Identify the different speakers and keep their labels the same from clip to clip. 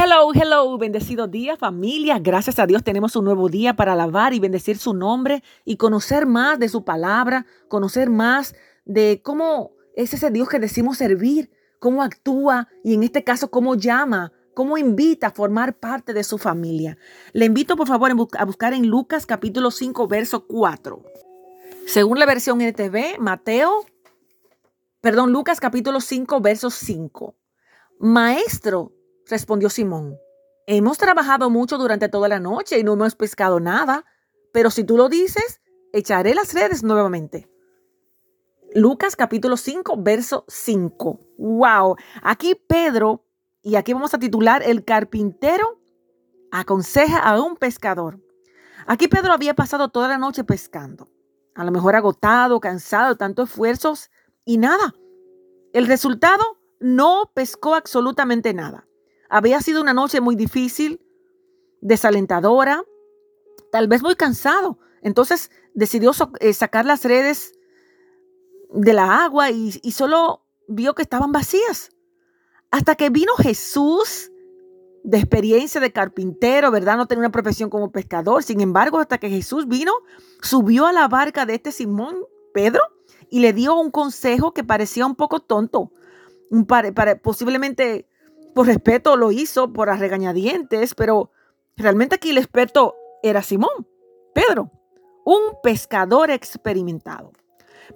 Speaker 1: Hello, hello, bendecido día familia. Gracias a Dios tenemos un nuevo día para alabar y bendecir su nombre y conocer más de su palabra, conocer más de cómo es ese Dios que decimos servir, cómo actúa y en este caso cómo llama, cómo invita a formar parte de su familia. Le invito por favor a buscar en Lucas capítulo 5, verso 4. Según la versión NTV, Mateo, perdón, Lucas capítulo 5, verso 5. Maestro, respondió Simón. Hemos trabajado mucho durante toda la noche y no hemos pescado nada, pero si tú lo dices, echaré las redes nuevamente. Lucas capítulo 5, verso 5. ¡Wow! Aquí Pedro, y aquí vamos a titular El carpintero aconseja a un pescador. Aquí Pedro había pasado toda la noche pescando, a lo mejor agotado, cansado tantos esfuerzos y nada. El resultado no pescó absolutamente nada. Había sido una noche muy difícil, desalentadora, tal vez muy cansado. Entonces decidió eh, sacar las redes de la agua y, solo vio que estaban vacías. Hasta que vino Jesús de experiencia de carpintero, ¿verdad? No tenía una profesión como pescador. Sin embargo, hasta que Jesús vino, subió a la barca de este Simón, Pedro, y le dio un consejo que parecía un poco tonto. Un posiblemente por respeto lo hizo por las regañadientes, pero realmente aquí el experto era Simón, Pedro, un pescador experimentado.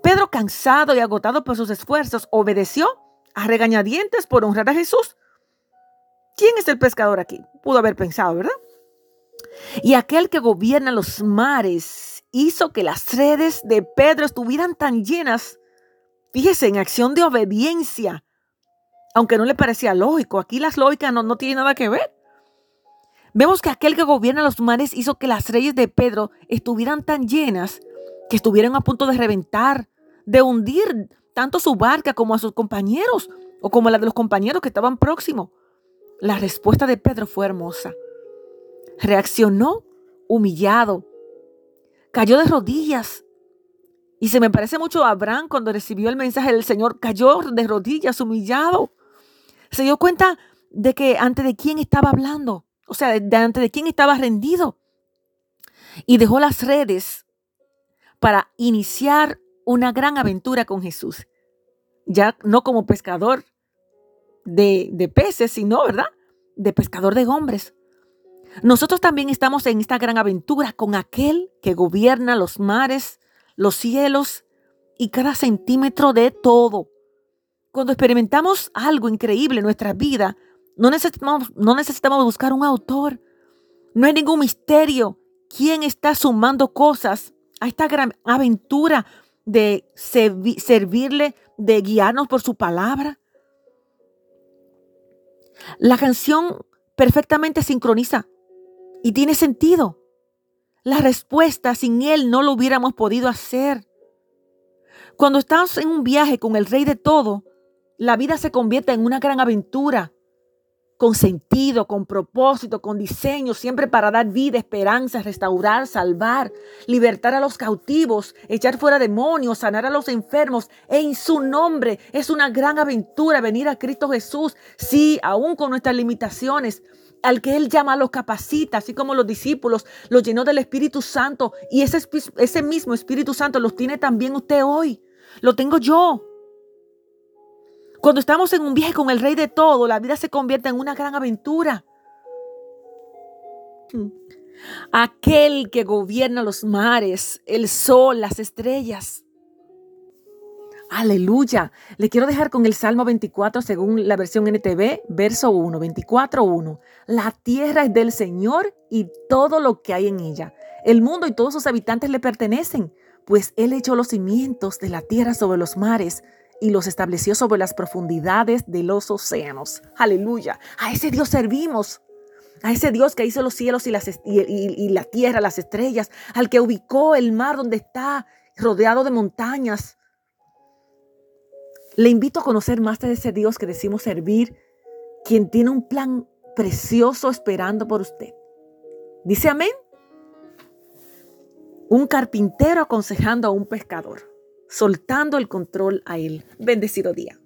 Speaker 1: Pedro, cansado y agotado por sus esfuerzos, obedeció a regañadientes por honrar a Jesús. ¿Quién es el pescador aquí? Pudo haber pensado, ¿verdad? Y aquel que gobierna los mares hizo que las redes de Pedro estuvieran tan llenas, fíjese, en acción de obediencia aunque no le parecía lógico. Aquí las lógicas no, no tienen nada que ver. Vemos que aquel que gobierna los mares hizo que las reyes de Pedro estuvieran tan llenas que estuvieran a punto de reventar, de hundir tanto su barca como a sus compañeros o como la de los compañeros que estaban próximos. La respuesta de Pedro fue hermosa. Reaccionó humillado, cayó de rodillas. Y se me parece mucho a Abraham cuando recibió el mensaje del Señor, cayó de rodillas, humillado se dio cuenta de que ante de quién estaba hablando, o sea, de, ante de quién estaba rendido. Y dejó las redes para iniciar una gran aventura con Jesús. Ya no como pescador de, de peces, sino, ¿verdad? De pescador de hombres. Nosotros también estamos en esta gran aventura con aquel que gobierna los mares, los cielos y cada centímetro de todo. Cuando experimentamos algo increíble en nuestra vida, no necesitamos, no necesitamos buscar un autor. No hay ningún misterio. ¿Quién está sumando cosas a esta gran aventura de servirle, de guiarnos por su palabra? La canción perfectamente sincroniza y tiene sentido. La respuesta sin él no lo hubiéramos podido hacer. Cuando estamos en un viaje con el rey de todo, la vida se convierte en una gran aventura, con sentido, con propósito, con diseño, siempre para dar vida, esperanza, restaurar, salvar, libertar a los cautivos, echar fuera demonios, sanar a los enfermos. En su nombre es una gran aventura venir a Cristo Jesús, sí, aún con nuestras limitaciones. Al que Él llama, los capacita, así como los discípulos, los llenó del Espíritu Santo. Y ese mismo Espíritu Santo los tiene también usted hoy. Lo tengo yo. Cuando estamos en un viaje con el Rey de todo, la vida se convierte en una gran aventura. Aquel que gobierna los mares, el sol, las estrellas. Aleluya. Le quiero dejar con el Salmo 24 según la versión NTV, verso 1, 24, 1. La tierra es del Señor y todo lo que hay en ella. El mundo y todos sus habitantes le pertenecen, pues Él echó los cimientos de la tierra sobre los mares y los estableció sobre las profundidades de los océanos. Aleluya. A ese Dios servimos. A ese Dios que hizo los cielos y, la tierra, las estrellas, al que ubicó el mar donde está rodeado de montañas. Le invito a conocer más de ese Dios que decimos servir, quien tiene un plan precioso esperando por usted. Dice amén. Un carpintero aconsejando a un pescador soltando el control a Él. Bendecido día.